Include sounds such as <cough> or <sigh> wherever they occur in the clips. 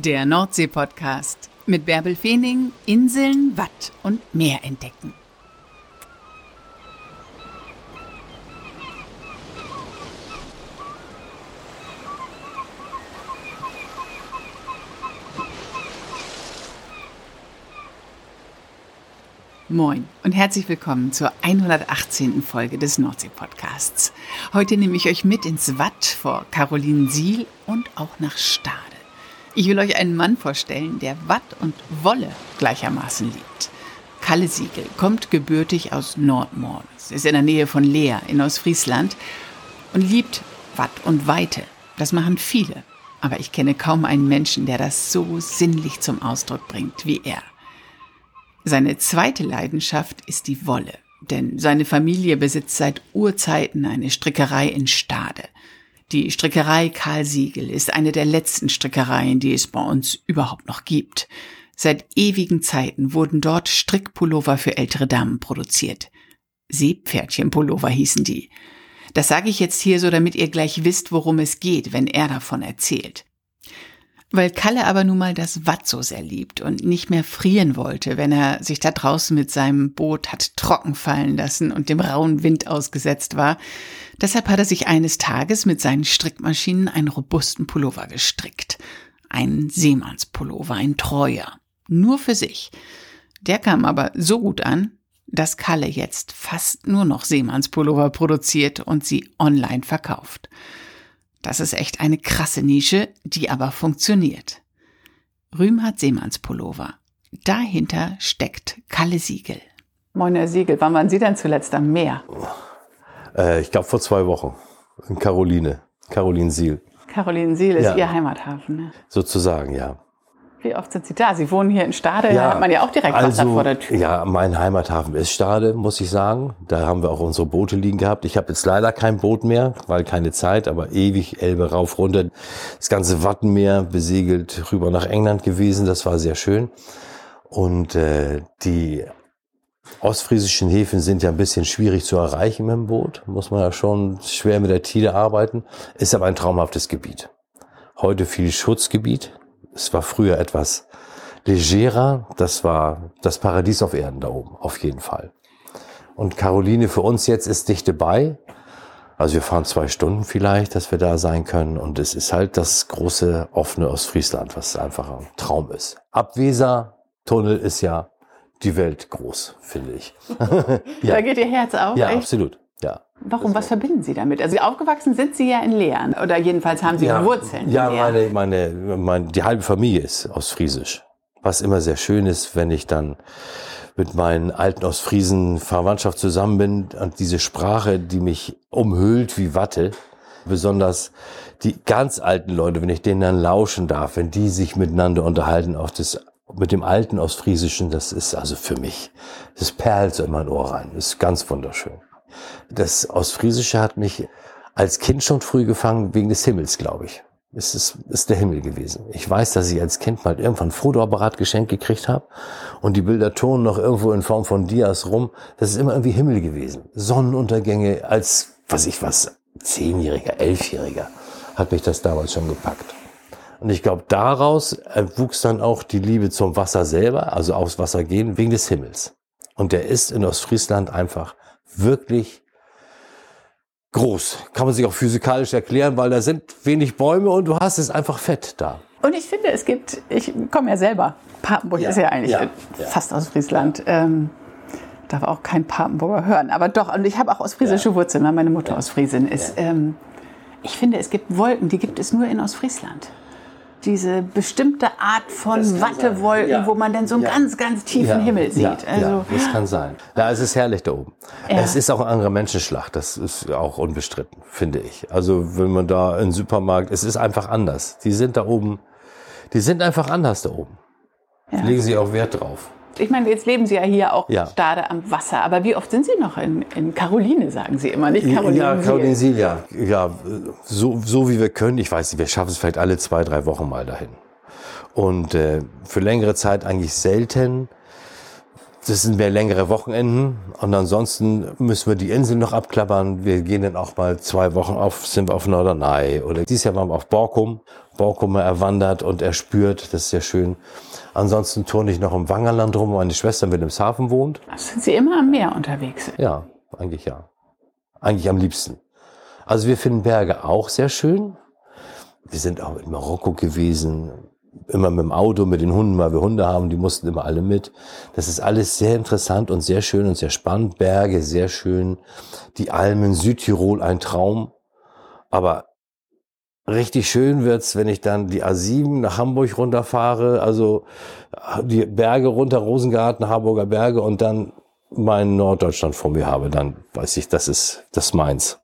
Der Nordsee-Podcast mit Bärbel Feening, Inseln, Watt und Meer entdecken. Moin und herzlich willkommen zur 118. Folge des Nordsee-Podcasts. Heute nehme ich euch mit ins Watt vor Carolinensiel und auch nach Stade. Ich will euch einen Mann vorstellen, der Watt und Wolle gleichermaßen liebt. Kalle Siegel kommt gebürtig aus Nordmordes, ist in der Nähe von Leer in Ostfriesland und liebt Watt und Weite. Das machen viele, aber ich kenne kaum einen Menschen, der das so sinnlich zum Ausdruck bringt wie er. Seine zweite Leidenschaft ist die Wolle, denn seine Familie besitzt seit Urzeiten eine Strickerei in Stade. Die Strickerei Karl Siegel ist eine der letzten Strickereien, die es bei uns überhaupt noch gibt. Seit ewigen Zeiten wurden dort Strickpullover für ältere Damen produziert. Seepferdchenpullover hießen die. Das sage ich jetzt hier so, damit ihr gleich wisst, worum es geht, wenn er davon erzählt. Weil Kalle aber nun mal das Watt so sehr liebt und nicht mehr frieren wollte, wenn er sich da draußen mit seinem Boot hat trocken fallen lassen und dem rauen Wind ausgesetzt war. Deshalb hat er sich eines Tages mit seinen Strickmaschinen einen robusten Pullover gestrickt. Ein Seemannspullover, ein treuer. Nur für sich. Der kam aber so gut an, dass Kalle jetzt fast nur noch Seemannspullover produziert und sie online verkauft. Das ist echt eine krasse Nische, die aber funktioniert. Rühm hat Seemannspullover. Dahinter steckt Kalle Siegel. Moin, Herr Siegel. Wann waren Sie denn zuletzt am Meer? Äh, ich glaube vor zwei Wochen. In Caroline. Caroline Siel. Caroline Siel ist ja. Ihr Heimathafen, ne? Sozusagen, ja. Wie oft sind Sie da? Sie wohnen hier in Stade, ja, da hat man ja auch direkt also, Wasser vor der Tür. Ja, mein Heimathafen ist Stade, muss ich sagen. Da haben wir auch unsere Boote liegen gehabt. Ich habe jetzt leider kein Boot mehr, weil keine Zeit, aber ewig Elbe rauf, runter. Das ganze Wattenmeer besegelt rüber nach England gewesen. Das war sehr schön. Und äh, die ostfriesischen Häfen sind ja ein bisschen schwierig zu erreichen mit dem Boot. Muss man ja schon schwer mit der Tide arbeiten. Ist aber ein traumhaftes Gebiet. Heute viel Schutzgebiet es war früher etwas legerer. Das war das Paradies auf Erden da oben, auf jeden Fall. Und Caroline für uns jetzt ist dichte bei. Also wir fahren zwei Stunden vielleicht, dass wir da sein können. Und es ist halt das große offene Ostfriesland, was einfach ein Traum ist. Abweser Tunnel ist ja die Welt groß, finde ich. <laughs> ja. Da geht Ihr Herz auf? Ja, echt? absolut. Ja. Warum? Was verbinden Sie damit? Also aufgewachsen sind Sie ja in Lehren oder jedenfalls haben Sie ja, Wurzeln. Ja, meine, meine, meine, die halbe Familie ist aus Friesisch. Was immer sehr schön ist, wenn ich dann mit meinen alten Ostfriesen Verwandtschaft zusammen bin und diese Sprache, die mich umhüllt wie Watte, besonders die ganz alten Leute, wenn ich denen dann lauschen darf, wenn die sich miteinander unterhalten, auch das mit dem alten Ostfriesischen, das ist also für mich, das perlt so in mein Ohr rein, das ist ganz wunderschön. Das Ostfriesische hat mich als Kind schon früh gefangen, wegen des Himmels, glaube ich. Es ist, ist der Himmel gewesen. Ich weiß, dass ich als Kind mal irgendwann Fotoapparat geschenkt gekriegt habe und die Bilder turnen noch irgendwo in Form von Dias rum. Das ist immer irgendwie Himmel gewesen. Sonnenuntergänge als, was ich was, Zehnjähriger, Elfjähriger hat mich das damals schon gepackt. Und ich glaube, daraus wuchs dann auch die Liebe zum Wasser selber, also aufs Wasser gehen, wegen des Himmels. Und der ist in Ostfriesland einfach wirklich groß. Kann man sich auch physikalisch erklären, weil da sind wenig Bäume und du hast es einfach fett da. Und ich finde, es gibt, ich komme ja selber, Papenburg ja, ist ja eigentlich ja, fast aus Friesland. Ähm, darf auch kein Papenburger hören, aber doch, und ich habe auch ostfriesische ja. Wurzeln, weil meine Mutter aus Friesen ist. Ähm, ich finde, es gibt Wolken, die gibt es nur in Ostfriesland diese bestimmte Art von Wattewolken, ja. wo man dann so einen ja. ganz, ganz tiefen ja. Himmel sieht. Also, ja, das kann sein. Ja, es ist herrlich da oben. Es ist auch ein anderer Menschenschlag, das ist auch unbestritten, finde ich. Also wenn man da im Supermarkt, es ist einfach anders. Die sind da oben, die sind einfach anders da oben. Legen sie auch Wert drauf ich meine, jetzt leben Sie ja hier auch ja. Stade am Wasser, aber wie oft sind Sie noch in, in Caroline, sagen Sie immer, nicht Caroline? Ja, Caroline Siel, ja. ja so, so wie wir können. Ich weiß nicht, wir schaffen es vielleicht alle zwei, drei Wochen mal dahin. Und äh, für längere Zeit eigentlich selten. Das sind mehr längere Wochenenden und ansonsten müssen wir die Insel noch abklappern. Wir gehen dann auch mal zwei Wochen auf, sind wir auf Norderney oder dieses Jahr waren wir auf Borkum, Borkumer erwandert und erspürt. Das ist sehr schön. Ansonsten turne ich noch im Wangerland rum, wo meine Schwester mit im Hafen wohnt. Sind Sie immer am Meer unterwegs? Ja, eigentlich ja. Eigentlich am liebsten. Also wir finden Berge auch sehr schön. Wir sind auch in Marokko gewesen, immer mit dem Auto, mit den Hunden, weil wir Hunde haben, die mussten immer alle mit. Das ist alles sehr interessant und sehr schön und sehr spannend. Berge, sehr schön. Die Almen, Südtirol, ein Traum. Aber richtig schön wird's, wenn ich dann die A7 nach Hamburg runterfahre, also die Berge runter, Rosengarten, Harburger Berge und dann mein Norddeutschland vor mir habe, dann weiß ich, das ist das meins.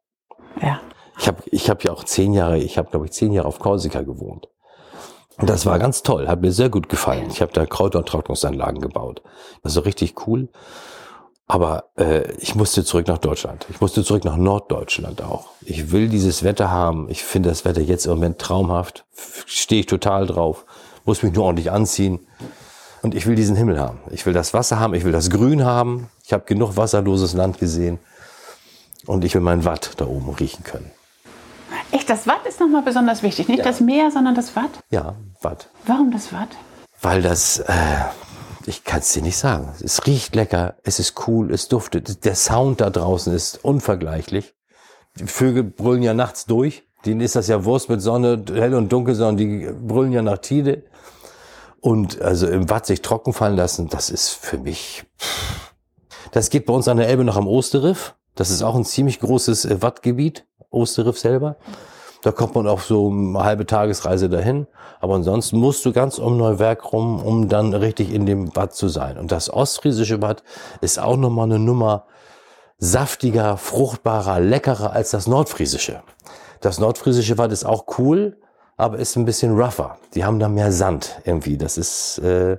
Ja. Ich habe ich hab ja auch zehn Jahre, ich habe glaube ich zehn Jahre auf Korsika gewohnt. Und das war ganz toll, hat mir sehr gut gefallen. Ich habe da Kräuter- und Trocknungsanlagen gebaut. Das war richtig cool. Aber äh, ich musste zurück nach Deutschland. Ich musste zurück nach Norddeutschland auch. Ich will dieses Wetter haben. Ich finde das Wetter jetzt im Moment traumhaft. Stehe ich total drauf. Muss mich nur ordentlich anziehen. Und ich will diesen Himmel haben. Ich will das Wasser haben. Ich will das Grün haben. Ich habe genug wasserloses Land gesehen. Und ich will mein Watt da oben riechen können. Echt, das Watt ist nochmal besonders wichtig. Nicht Ja. das Meer, sondern das Watt. Ja, Watt. Warum das Watt? Weil das, äh, ich kann es dir nicht sagen. Es riecht lecker, es ist cool, es duftet. Der Sound da draußen ist unvergleichlich. Die Vögel brüllen ja nachts durch. Denen ist das ja Wurst mit Sonne, hell und dunkel, sondern die brüllen ja nach Tide. Und also im Watt sich trocken fallen lassen, das ist für mich. Das geht bei uns an der Elbe noch am Osterriff. Das ist auch ein ziemlich großes äh, Wattgebiet, Osterriff selber. Da kommt man auch so eine halbe Tagesreise dahin. Aber ansonsten musst du ganz um Neuwerk rum, um dann richtig in dem Watt zu sein. Und das ostfriesische Watt ist auch nochmal eine Nummer saftiger, fruchtbarer, leckerer als das nordfriesische. Das nordfriesische Watt ist auch cool, aber ist ein bisschen rougher. Die haben da mehr Sand irgendwie. Das ist äh,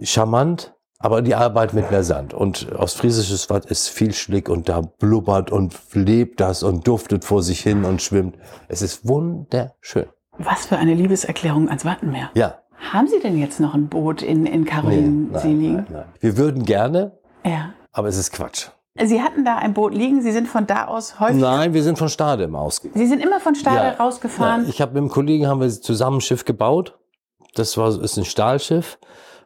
charmant, aber die Arbeit mit mehr Sand. Und ostfriesisches Watt ist viel schlick und da blubbert und lebt das und duftet vor sich hin und schwimmt. Es ist wunderschön. Was für eine Liebeserklärung ans Wattenmeer. Ja. Haben Sie denn jetzt noch ein Boot in, in Nee, Karolinsee nein, liegen? nein, nein. Wir würden gerne, Ja. aber es ist Quatsch. Sie hatten da ein Boot liegen. Sie sind von da aus häufig. Nein, wir sind von Stade im ausgegangen. Sie sind immer von Stade Ja. rausgefahren. Ja, ich habe mit einem Kollegen haben wir zusammen ein Schiff gebaut. Das war ist ein Stahlschiff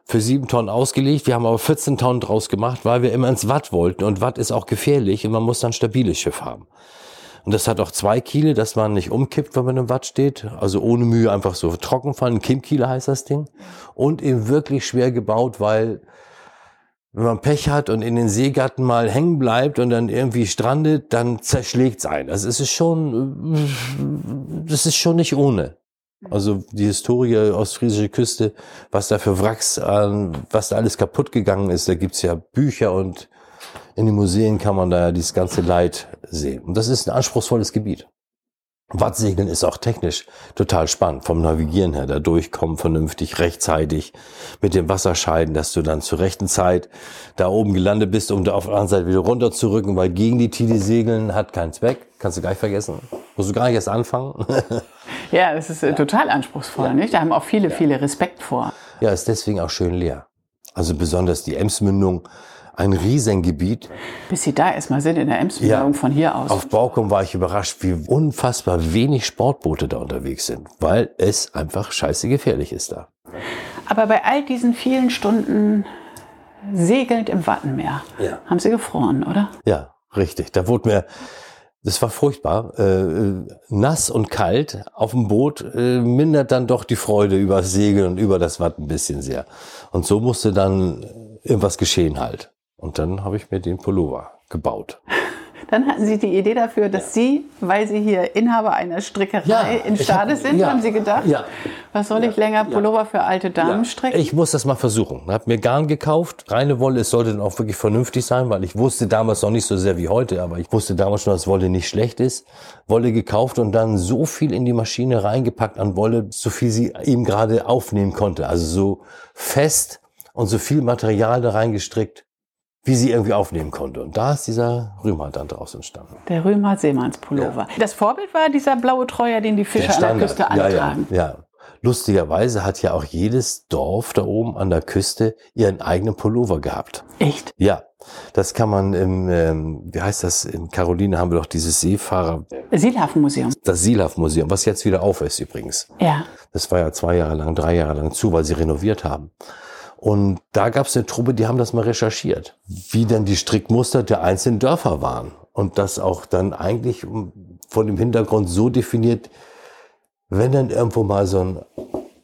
für sieben Tonnen ausgelegt. Wir haben aber 14 Tonnen draus gemacht, weil wir immer ins Watt wollten. Und Watt ist auch gefährlich und man muss dann ein stabiles Schiff haben. Und das hat auch zwei Kiele, dass man nicht umkippt, wenn man im Watt steht. Also ohne Mühe einfach so trocken fallen. Kimmkiele heißt das Ding. Und eben wirklich schwer gebaut, weil wenn man Pech hat und in den Seegatten mal hängen bleibt und dann irgendwie strandet, dann zerschlägt's einen. Also es ist schon, das ist schon nicht ohne. Also die Historie ostfriesische Küste, was da für Wracks, äh, was da alles kaputt gegangen ist, da gibt's ja Bücher und in den Museen kann man da ja dieses ganze Leid sehen. Und das ist ein anspruchsvolles Gebiet. Wattsegeln ist auch technisch total spannend, vom Navigieren her, da durchkommen vernünftig, rechtzeitig, mit dem Wasserscheiden, dass du dann zur rechten Zeit da oben gelandet bist, um da auf der anderen Seite wieder runterzurücken, weil gegen die Tide segeln hat keinen Zweck, kannst du gleich vergessen. Musst du gar nicht erst anfangen. <laughs> Ja, das ist äh, total anspruchsvoll. Nicht? Da haben auch viele, viele Respekt vor. ja, ist deswegen auch schön leer. Also besonders die Emsmündung, ein Riesengebiet. Bis Sie da erstmal sind in der Emsmündung von hier aus. Auf Baukum war ich überrascht, wie unfassbar wenig Sportboote da unterwegs sind, weil es einfach scheiße gefährlich ist da. Aber bei all diesen vielen Stunden segelnd im Wattenmeer Ja. haben Sie gefroren, oder? Ja, richtig. Da wurde mir, das war furchtbar, äh, nass und kalt auf dem Boot äh, mindert dann doch die Freude über das Segeln und über das Watt ein bisschen sehr. Und so musste dann irgendwas geschehen halt. Und dann habe ich mir den Pullover gebaut. Dann hatten Sie die Idee dafür, dass Sie, weil Sie hier Inhaber einer Strickerei Ja, in ich Stade hab- sind, ja, haben Sie gedacht, ja. was soll ich länger Pullover für alte Damen stricken? Ich muss das mal versuchen. Hab mir Garn gekauft, reine Wolle. Es sollte dann auch wirklich vernünftig sein, weil ich wusste damals noch nicht so sehr wie heute, aber ich wusste damals schon, dass Wolle nicht schlecht ist. Wolle gekauft und dann so viel in die Maschine reingepackt an Wolle, so viel sie eben gerade aufnehmen konnte. Also so fest und so viel Material da reingestrickt, wie sie irgendwie aufnehmen konnte. Und da ist dieser Rühmer dann draus entstanden. Der Römer Seemannspullover. Das Vorbild war dieser blaue Treuer, den die Fischer an der Küste alle ja, ja, ja. Lustigerweise hat ja auch jedes Dorf da oben an der Küste ihren eigenen Pullover gehabt. Echt? Ja, Das kann man im, ähm, wie heißt das, in Caroline haben wir doch dieses Seefahrer, Seelhafenmuseum. das Seelhaft-Museum, was jetzt wieder auf ist übrigens. Ja. Das war ja zwei Jahre lang, drei Jahre lang zu, weil sie renoviert haben. Und da gab es eine Truppe, die haben das mal recherchiert, wie denn die Strickmuster der einzelnen Dörfer waren. Und das auch dann eigentlich von dem Hintergrund so definiert, wenn dann irgendwo mal so ein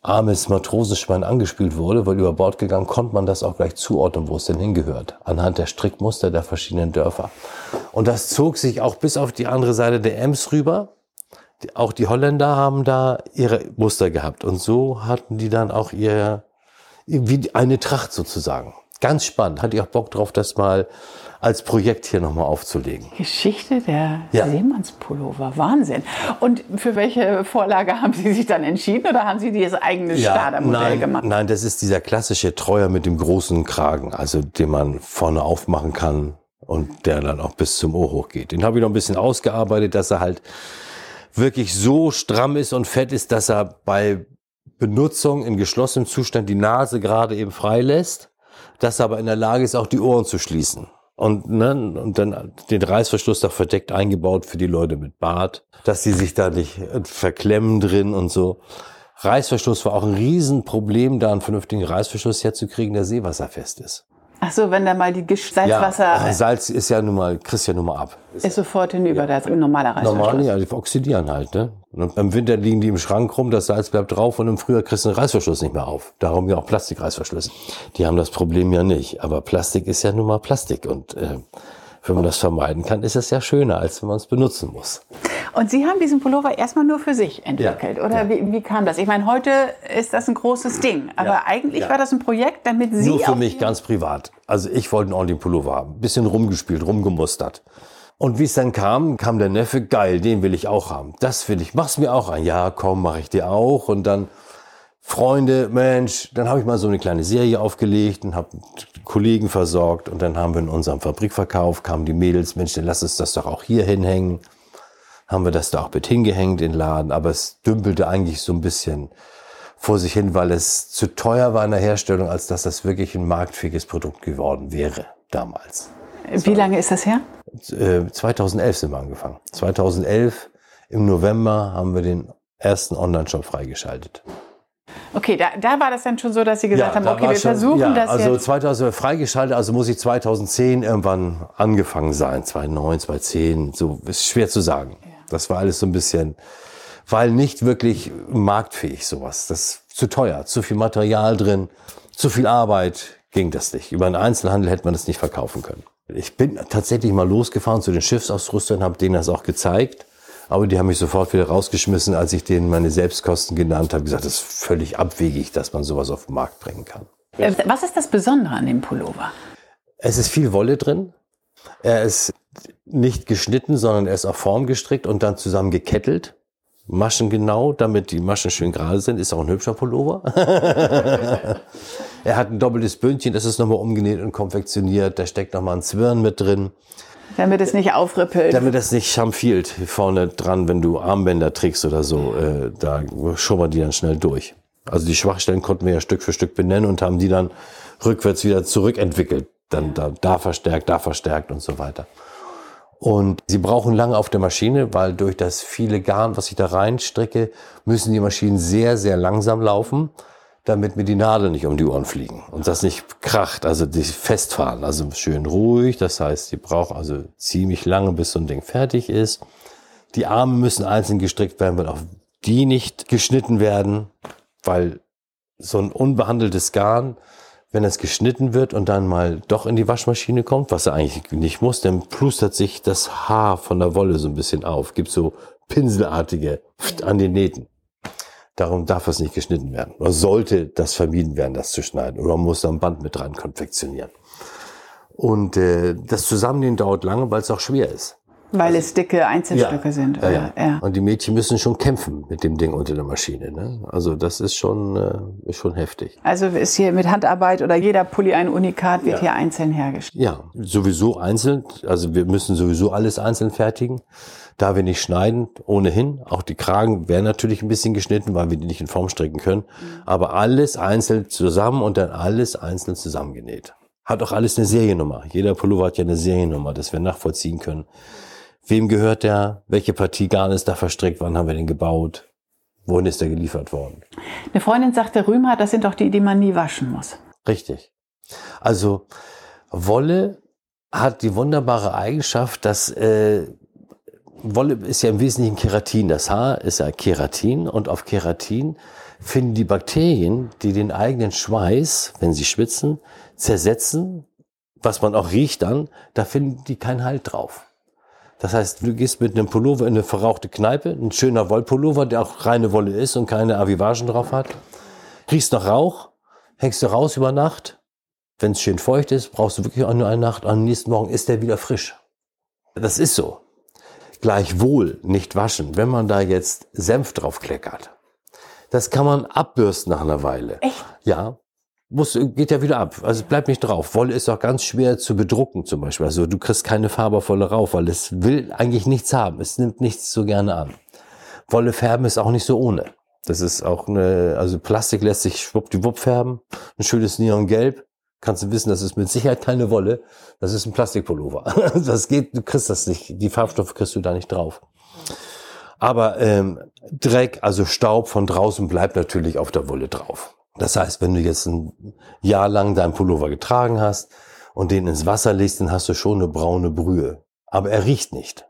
armes Matrosenschwein angespült wurde, weil über Bord gegangen, konnte man das auch gleich zuordnen, wo es denn hingehört, anhand der Strickmuster der verschiedenen Dörfer. Und das zog sich auch bis auf die andere Seite der Ems rüber. Auch die Holländer haben da ihre Muster gehabt. Und so hatten die dann auch ihr, wie eine Tracht sozusagen. Ganz spannend. Hatte ich auch Bock drauf, das mal als Projekt hier nochmal aufzulegen. Geschichte der Ja. Seemannspullover. Wahnsinn. Und für welche Vorlage haben Sie sich dann entschieden oder haben Sie dieses eigene Startermodell nein, gemacht? nein, das ist dieser klassische Treuer mit dem großen Kragen, also den man vorne aufmachen kann und der dann auch bis zum Ohr hochgeht. Den habe ich noch ein bisschen ausgearbeitet, dass er halt wirklich so stramm ist und fett ist, dass er bei Benutzung in geschlossenem Zustand die Nase gerade eben frei lässt, dass er aber in der Lage ist, auch die Ohren zu schließen. Und, ne, und dann den Reißverschluss da verdeckt eingebaut für die Leute mit Bart, dass sie sich da nicht äh, verklemmen drin und so. Reißverschluss war auch ein Riesenproblem, da einen vernünftigen Reißverschluss herzukriegen, der seewasserfest ist. Ach so, wenn da mal die Gesch- Salzwasser Ja, Salz ist ja nun mal, kriegst ja nun mal ab. ist sofort hinüber, das ist ein normaler Reißverschluss. Normal, ja, die oxidieren halt, ne? Und im Winter liegen die im Schrank rum, das Salz bleibt drauf und im Frühjahr kriegst du den Reißverschluss nicht mehr auf. Darum ja auch Plastikreißverschlüsse. Die haben das Problem ja nicht. Aber Plastik ist ja nun mal Plastik und äh, wenn man das vermeiden kann, ist es ja schöner, als wenn man es benutzen muss. Und Sie haben diesen Pullover erstmal nur für sich entwickelt, Ja, oder ja. Wie, wie kam das? Ich meine, heute ist das ein großes Ding, aber Ja, eigentlich war das ein Projekt, damit Sie Nur für mich ganz privat. Also ich wollte einen ordentlichen Pullover haben. Bisschen rumgespielt, rumgemustert. Und wie es dann kam, kam der Neffe, geil, den will ich auch haben. Das will ich, mach's mir auch ein. Ja, komm, mach ich dir auch. Und dann Freunde, Mensch, dann habe ich mal so eine kleine Serie aufgelegt und habe Kollegen versorgt. Und dann haben wir in unserem Fabrikverkauf, kamen die Mädels, Mensch, dann lass uns das doch auch hier hinhängen. Haben wir das da auch mit hingehängt in den Laden. Aber es dümpelte eigentlich so ein bisschen vor sich hin, weil es zu teuer war in der Herstellung, als dass das wirklich ein marktfähiges Produkt geworden wäre damals. Wie lange ist das her? Äh, 2011 sind wir angefangen. 2011 im November haben wir den ersten Online-Shop freigeschaltet. Okay, da, da war das dann schon so, dass Sie gesagt haben, da okay, wir schon- versuchen ja, das also jetzt. 2000 freigeschaltet, also muss ich 2010 irgendwann angefangen sein, 2009, 2010, so ist schwer zu sagen. Das war alles so ein bisschen, weil nicht wirklich marktfähig sowas. Das ist zu teuer, zu viel Material drin, zu viel Arbeit ging das nicht. Über einen Einzelhandel hätte man das nicht verkaufen können. Ich bin tatsächlich mal losgefahren zu den Schiffsausrüstern, habe denen das auch gezeigt. Aber die haben mich sofort wieder rausgeschmissen, als ich denen meine Selbstkosten genannt habe. gesagt, das ist völlig abwegig, dass man sowas auf den Markt bringen kann. Äh, Was ist das Besondere an dem Pullover? Es ist viel Wolle drin. Er ist nicht geschnitten, sondern er ist auf Form gestrickt und dann zusammen gekettelt. Maschen genau, damit die Maschen schön gerade sind. Ist auch ein hübscher Pullover. <laughs> er hat ein doppeltes Bündchen, das ist nochmal umgenäht und konfektioniert. Da steckt nochmal ein Zwirn mit drin, Damit es nicht aufrippelt. damit das nicht schamfielt vorne dran, wenn du Armbänder trägst oder so. Äh, da schubbern die dann schnell durch. Also die Schwachstellen konnten wir ja Stück für Stück benennen und haben die dann rückwärts wieder zurückentwickelt. Dann da, da verstärkt, da verstärkt und so weiter. Und sie brauchen lange auf der Maschine, weil durch das viele Garn, was ich da reinstricke, müssen die Maschinen sehr, sehr langsam laufen, damit mir die Nadeln nicht um die Ohren fliegen und das nicht kracht, also die festfahren. Also schön ruhig, das heißt, die brauchen also ziemlich lange, bis so ein Ding fertig ist. Die Arme müssen einzeln gestrickt werden, weil auch die nicht geschnitten werden, weil so ein unbehandeltes Garn, wenn es geschnitten wird und dann mal doch in die Waschmaschine kommt, was er eigentlich nicht muss, dann plustert sich das Haar von der Wolle so ein bisschen auf, gibt so pinselartige an den Nähten. Darum darf es nicht geschnitten werden. Oder sollte das vermieden werden, das zu schneiden. Oder man muss da ein Band mit dran konfektionieren. Und äh, das Zusammennähen dauert lange, weil es auch schwer ist. Weil es dicke Einzelstücke sind. Ja, Oder? ja. Und die Mädchen müssen schon kämpfen mit dem Ding unter der Maschine. Ne? Also das ist schon, äh, ist schon heftig. Also ist hier mit Handarbeit oder jeder Pulli ein Unikat wird Ja. hier einzeln hergestellt. Ja, sowieso einzeln. Also wir müssen sowieso alles einzeln fertigen. Da wir nicht schneiden, ohnehin. Auch die Kragen werden natürlich ein bisschen geschnitten, weil wir die nicht in Form stricken können. Aber alles einzeln zusammen und dann alles einzeln zusammengenäht. Hat auch alles eine Seriennummer. Jeder Pullover hat ja eine Seriennummer, dass wir nachvollziehen können. Wem gehört der? Welche Partie Garn ist da verstrickt? Wann haben wir den gebaut? Wohin ist der geliefert worden? Eine Freundin sagte, Rümer, das sind doch die, die man nie waschen muss. Richtig. Also Wolle hat die wunderbare Eigenschaft, dass äh, Wolle ist ja im Wesentlichen Keratin. Das Haar ist ja Keratin und auf Keratin finden die Bakterien, die den eigenen Schweiß, wenn sie schwitzen, zersetzen, was man auch riecht dann, da finden die keinen Halt drauf. Das heißt, du gehst mit einem Pullover in eine verrauchte Kneipe, ein schöner Wollpullover, der auch reine Wolle ist und keine Avivagen drauf hat, riechst nach Rauch, hängst du raus über Nacht. Wenn es schön feucht ist, brauchst du wirklich auch nur eine Nacht. Am nächsten Morgen ist der wieder frisch. Das ist so. Gleichwohl nicht waschen, wenn man da jetzt Senf drauf kleckert. Das kann man abbürsten nach einer Weile. Echt? Ja. Muss, geht ja wieder ab. Also bleibt nicht drauf. Wolle ist auch ganz schwer zu bedrucken zum Beispiel. Also du kriegst keine Farbe rauf, weil es will eigentlich nichts haben. Es nimmt nichts so gerne an. Wolle färben ist auch nicht so ohne. Das ist auch eine, also Plastik lässt sich schwuppdiwupp färben. Ein schönes Neongelb. Kannst du wissen, das ist mit Sicherheit keine Wolle. Das ist ein Plastikpullover. <laughs> Das geht, du kriegst das nicht. Die Farbstoffe kriegst du da nicht drauf. Aber ähm, Dreck, also Staub von draußen bleibt natürlich auf der Wolle drauf. Das heißt, wenn du jetzt ein Jahr lang deinen Pullover getragen hast und den ins Wasser legst, dann hast du schon eine braune Brühe. Aber er riecht nicht.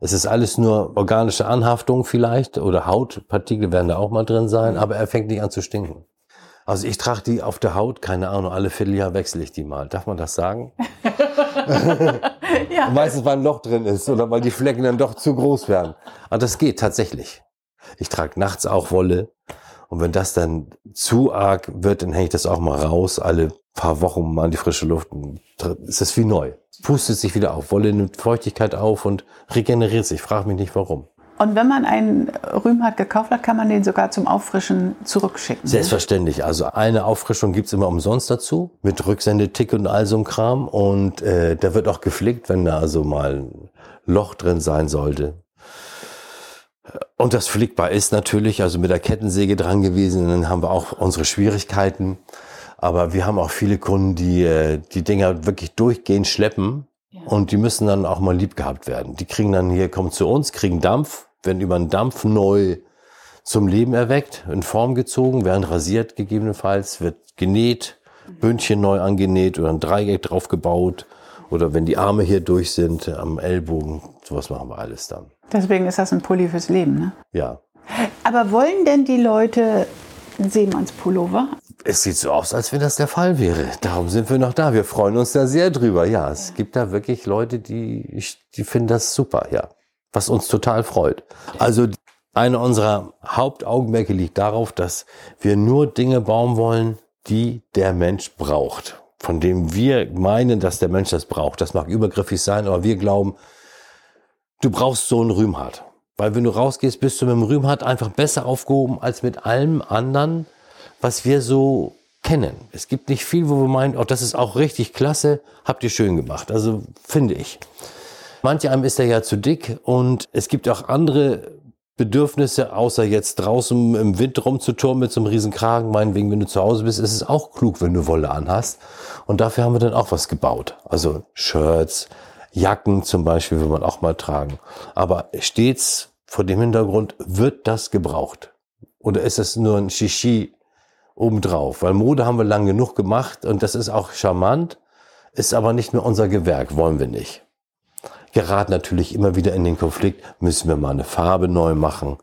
Es ist alles nur organische Anhaftung vielleicht oder Hautpartikel werden da auch mal drin sein, aber er fängt nicht an zu stinken. Also ich trage die auf der Haut, keine Ahnung, alle Vierteljahr wechsle ich die mal. Darf man das sagen? <laughs> <laughs> ja. Meistens, weil ein Loch drin ist oder weil die Flecken dann doch zu groß werden. Aber das geht tatsächlich. Ich trage nachts auch Wolle. Und wenn das dann zu arg wird, dann hänge ich das auch mal raus, alle paar Wochen mal in die frische Luft. Und ist das wie neu. Pustet sich wieder auf. Wolle nimmt Feuchtigkeit auf und regeneriert sich. Frag mich nicht warum. Und wenn man einen Rühmhardt gekauft hat, kann man den sogar zum Auffrischen zurückschicken. Selbstverständlich. Also eine Auffrischung gibt's immer umsonst dazu, mit Rücksendetick und all so einem Kram. Und äh, der wird auch gepflegt, wenn da also mal ein Loch drin sein sollte. Und das flickbar ist natürlich, also mit der Kettensäge dran gewesen, dann haben wir auch unsere Schwierigkeiten. Aber wir haben auch viele Kunden, die äh, die Dinger wirklich durchgehend schleppen. Ja. Und die müssen dann auch mal lieb gehabt werden. Die kriegen dann hier, kommen zu uns, kriegen Dampf, werden über einen Dampf neu zum Leben erweckt, in Form gezogen, werden rasiert gegebenenfalls, wird genäht, Bündchen neu angenäht oder ein Dreieck draufgebaut oder wenn die Arme hier durch sind am Ellbogen, sowas machen wir alles dann. Deswegen ist das ein Pulli fürs Leben, ne? Ja. Aber wollen denn die Leute Seemannspullover? Es sieht so aus, als wenn das der Fall wäre. Darum sind wir noch da. Wir freuen uns da sehr drüber. Ja, es gibt da wirklich Leute, die, die finden das super, ja was uns total freut. Also eine unserer Hauptaugenmerke liegt darauf, dass wir nur Dinge bauen wollen, die der Mensch braucht. Von dem wir meinen, dass der Mensch das braucht. Das mag übergriffig sein, aber wir glauben, du brauchst so einen Rühmhardt. Weil wenn du rausgehst, bist du mit dem Rühmhardt einfach besser aufgehoben als mit allem anderen, was wir so kennen. Es gibt nicht viel, wo wir meinen, oh, das ist auch richtig klasse, habt ihr schön gemacht. Also finde ich. Manche einem ist er ja zu dick und es gibt auch andere Bedürfnisse, außer jetzt draußen im Wind rumzuturmen mit so einem riesen Kragen. Meinetwegen, wenn du zu Hause bist, ist es auch klug, wenn du Wolle anhast. Und dafür haben wir dann auch was gebaut. Also Shirts, Jacken zum Beispiel will man auch mal tragen. Aber stets vor dem Hintergrund, wird das gebraucht? Oder ist es nur ein Shishi obendrauf? Weil Mode haben wir lang genug gemacht und das ist auch charmant, ist aber nicht mehr unser Gewerk, wollen wir nicht geraten natürlich immer wieder in den Konflikt, müssen wir mal eine Farbe neu machen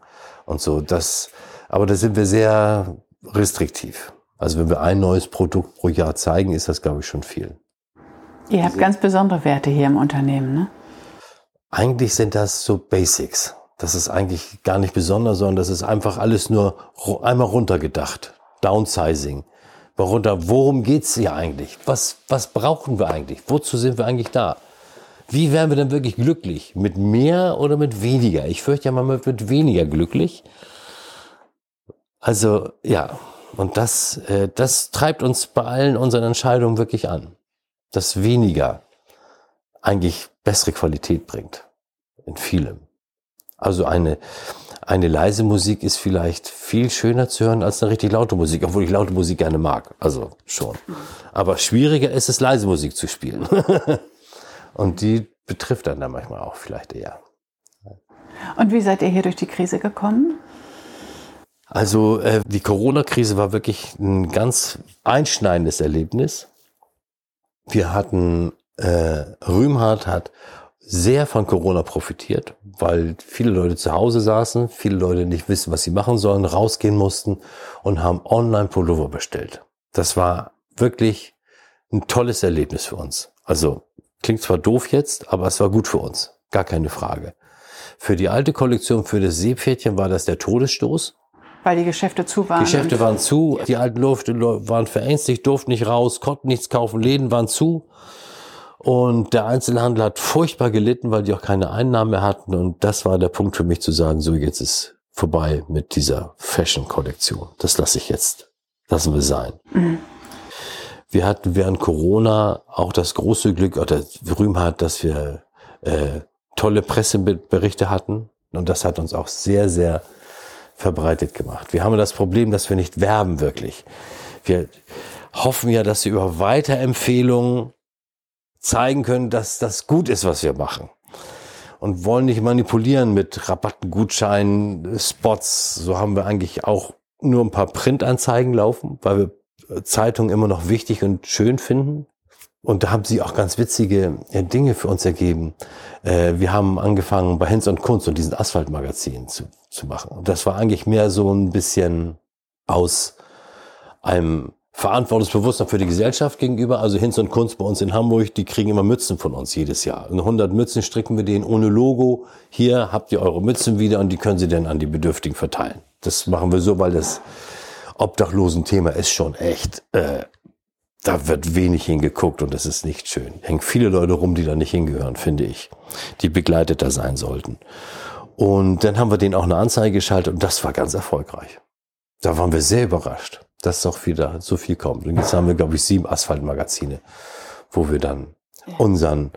und so. Das, aber da sind wir sehr restriktiv. Also wenn wir ein neues Produkt pro Jahr zeigen, ist das, glaube ich, schon viel. Ihr habt ganz besondere Werte hier im Unternehmen, ne? Eigentlich sind das so Basics. Das ist eigentlich gar nicht besonders, sondern das ist einfach alles nur einmal runtergedacht. Downsizing. Worunter, worum geht's hier eigentlich? Was, was brauchen wir eigentlich? Wozu sind wir eigentlich da? Wie wären wir denn wirklich glücklich? Mit mehr oder mit weniger? Ich fürchte ja mal mit weniger glücklich. Also ja, und das, äh, das treibt uns bei allen unseren Entscheidungen wirklich an. Dass weniger eigentlich bessere Qualität bringt. In vielem. Also eine, eine leise Musik ist vielleicht viel schöner zu hören als eine richtig laute Musik, obwohl ich laute Musik gerne mag. Also schon. Aber schwieriger ist es, leise Musik zu spielen. <laughs> Und die betrifft dann da manchmal auch vielleicht eher. Und wie seid ihr hier durch die Krise gekommen? Also äh, die Corona-Krise war wirklich ein ganz einschneidendes Erlebnis. Wir hatten, äh, Rühmhardt hat sehr von Corona profitiert, weil viele Leute zu Hause saßen, viele Leute nicht wissen, was sie machen sollen, rausgehen mussten und haben online Pullover bestellt. Das war wirklich ein tolles Erlebnis für uns. Also klingt zwar doof jetzt, aber es war gut für uns. Gar keine Frage. Für die alte Kollektion, für das Seepferdchen war das der Todesstoß. Weil die Geschäfte zu waren. Geschäfte waren zu, die alten Lufte waren verängstigt, durften nicht raus, konnten nichts kaufen, Läden waren zu. Und der Einzelhandel hat furchtbar gelitten, weil die auch keine Einnahmen mehr hatten. Und das war der Punkt für mich zu sagen, so jetzt ist vorbei mit dieser Fashion-Kollektion. Das lasse ich jetzt, lassen wir sein. Mhm. Wir hatten während Corona auch das große Glück oder Rühmheit, dass wir äh, tolle Presseberichte hatten. Und das hat uns auch sehr, sehr verbreitet gemacht. Wir haben das Problem, dass wir nicht werben wirklich. Wir hoffen ja, dass wir über Weiterempfehlungen zeigen können, dass das gut ist, was wir machen. Und wollen nicht manipulieren mit Rabatten, Gutscheinen, Spots. So haben wir eigentlich auch nur ein paar Printanzeigen laufen, weil wir Zeitungen immer noch wichtig und schön finden. Und da haben sie auch ganz witzige Dinge für uns ergeben. Äh, wir haben angefangen bei Hinz und Kunst und diesen Asphaltmagazin zu, zu machen. Und das war eigentlich mehr so ein bisschen aus einem Verantwortungsbewusstsein für die Gesellschaft gegenüber. Also Hinz und Kunst bei uns in Hamburg, die kriegen immer Mützen von uns jedes Jahr. Und 100 Mützen stricken wir denen ohne Logo. Hier habt ihr eure Mützen wieder und die können sie dann an die Bedürftigen verteilen. Das machen wir so, weil das Obdachlosen-Thema ist schon echt, äh, da wird wenig hingeguckt und das ist nicht schön. Hängen viele Leute rum, die da nicht hingehören, finde ich, die begleiteter sein sollten. Und dann haben wir denen auch eine Anzeige geschaltet und das war ganz erfolgreich. Da waren wir sehr überrascht dass doch wieder so viel kommt. Und jetzt haben wir, glaube ich, sieben Asphaltmagazine, wo wir dann unseren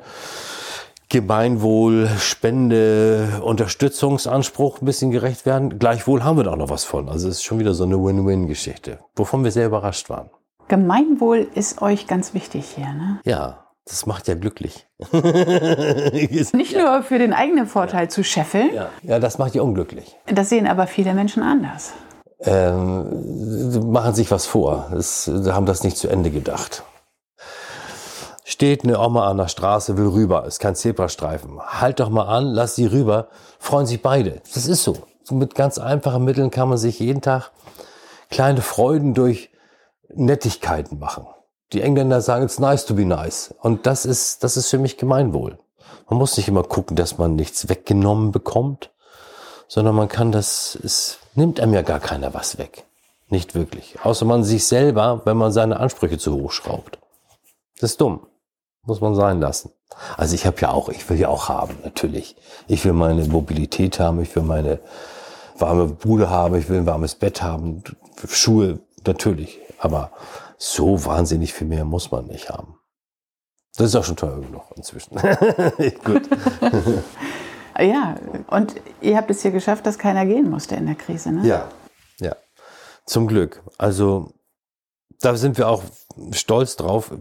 Gemeinwohl, Spende, Unterstützungsanspruch ein bisschen gerecht werden. Gleichwohl haben wir da auch noch was von. Also es ist schon wieder so eine Win-Win-Geschichte, wovon wir sehr überrascht waren. Gemeinwohl ist euch ganz wichtig hier, ne? Ja, das macht ja glücklich. <laughs> <laughs> Nicht nur für den eigenen Vorteil ja. zu scheffeln. Ja. ja, das macht ja unglücklich. Das sehen aber viele Menschen anders ähm, machen sich was vor. Es, haben das nicht zu Ende gedacht. Steht eine Oma an der Straße, will rüber, ist kein Zebrastreifen. Halt doch mal an, lass sie rüber, freuen sich beide. Das ist so. Mit ganz einfachen Mitteln kann man sich jeden Tag kleine Freuden durch Nettigkeiten machen. Die Engländer sagen, it's nice to be nice. Und das ist, das ist für mich Gemeinwohl. Man muss nicht immer gucken, dass man nichts weggenommen bekommt, sondern man kann das, es nimmt einem ja gar keiner was weg. Nicht wirklich. Außer man sich selber, wenn man seine Ansprüche zu hoch schraubt. Das ist dumm. Muss man sein lassen. Also ich habe ja auch, ich will ja auch haben, natürlich. Ich will meine Mobilität haben, ich will meine warme Bude haben, ich will ein warmes Bett haben, Schuhe, natürlich. Aber so wahnsinnig viel mehr muss man nicht haben. Das ist auch schon teuer genug inzwischen. <laughs> Gut. <laughs> Ja, und ihr habt es hier geschafft, dass keiner gehen musste in der Krise, ne? Ja, ja. Zum Glück. Also da sind wir auch stolz drauf.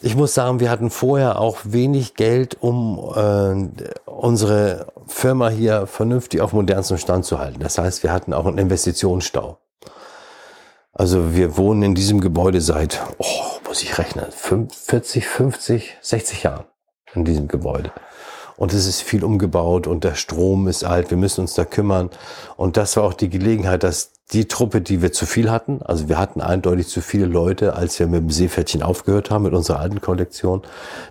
Ich muss sagen, wir hatten vorher auch wenig Geld, um äh, unsere Firma hier vernünftig auf modernstem Stand zu halten. Das heißt, wir hatten auch einen Investitionsstau. Also wir wohnen in diesem Gebäude seit, oh, muss ich rechnen, 40, 50, 60 Jahren in diesem Gebäude und es ist viel umgebaut und der Strom ist alt, wir müssen uns da kümmern. Und das war auch die Gelegenheit, dass die Truppe, die wir zu viel hatten, also wir hatten eindeutig zu viele Leute, als wir mit dem Seepferdchen aufgehört haben, mit unserer alten Kollektion,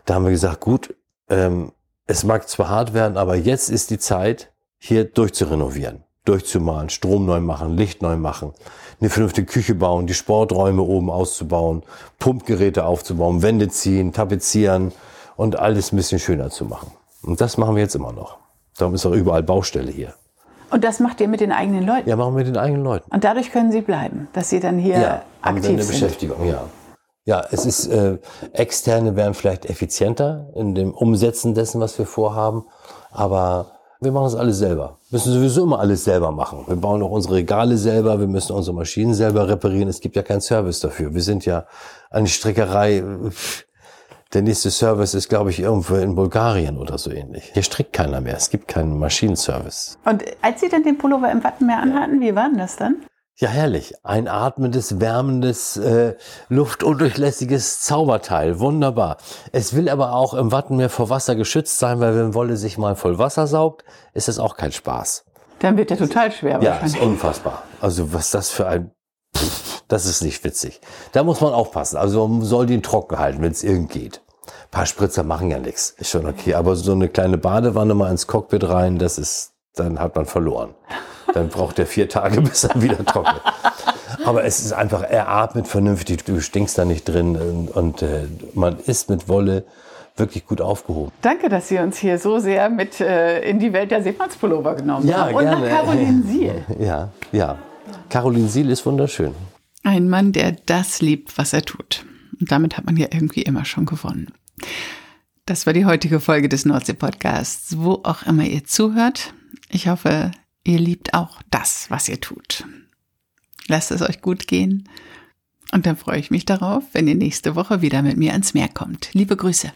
da haben wir gesagt, gut, ähm, es mag zwar hart werden, aber jetzt ist die Zeit, hier durchzurenovieren, durchzumalen, Strom neu machen, Licht neu machen, eine vernünftige Küche bauen, die Sporträume oben auszubauen, Pumpgeräte aufzubauen, Wände ziehen, tapezieren und alles ein bisschen schöner zu machen. Und das machen wir jetzt immer noch. Darum ist auch überall Baustelle hier. Und das macht ihr mit den eigenen Leuten? Ja, machen wir mit den eigenen Leuten. Und dadurch können sie bleiben, dass sie dann hier ja, aktiv haben eine sind. Beschäftigung, ja. Ja, es ist, äh, externe wären vielleicht effizienter in dem Umsetzen dessen, was wir vorhaben. Aber Wir machen das alles selber. Wir müssen sowieso immer alles selber machen. Wir bauen auch unsere Regale selber, wir müssen unsere Maschinen selber reparieren. Es gibt ja keinen Service dafür. Wir sind ja eine Strickerei. Der nächste Service ist, glaube ich, irgendwo in Bulgarien oder so ähnlich. Hier strickt keiner mehr. Es gibt keinen Maschinenservice. Und als Sie dann den Pullover im Wattenmeer anhatten, wie war denn das dann? Ja, herrlich. Ein atmendes, wärmendes, äh, luftundurchlässiges Zauberteil. Wunderbar. Es will aber auch im Wattenmeer vor Wasser geschützt sein, weil wenn Wolle sich mal voll Wasser saugt, ist das auch kein Spaß. Dann wird der total schwer Ja, ist unfassbar. Also was das für ein... Pff, das ist nicht witzig. Da muss man aufpassen. Also man soll den trocken halten, wenn es irgend geht. Ein paar Spritzer machen ja nichts. Ist schon okay. Aber so eine kleine Badewanne mal ins Cockpit rein, das ist... Dann hat man verloren. Dann braucht er vier Tage, <laughs> bis er wieder trocknet. Aber es ist einfach, er atmet vernünftig, du stinkst da nicht drin und, und äh, man ist mit Wolle wirklich gut aufgehoben. Danke, dass Sie uns hier so sehr mit äh, in die Welt der Seemannspullover genommen Ja, haben. Und gerne. nach Caroline Siel. <laughs> Ja, ja. Caroline Siel ist wunderschön. Ein Mann, der das liebt, was er tut. Und damit hat man ja irgendwie immer schon gewonnen. Das war die heutige Folge des Nordsee-Podcasts. Wo auch immer ihr zuhört, ich hoffe, ihr liebt auch das, was ihr tut. Lasst es euch gut gehen. Und dann freue ich mich darauf, wenn ihr nächste Woche wieder mit mir ans Meer kommt. Liebe Grüße.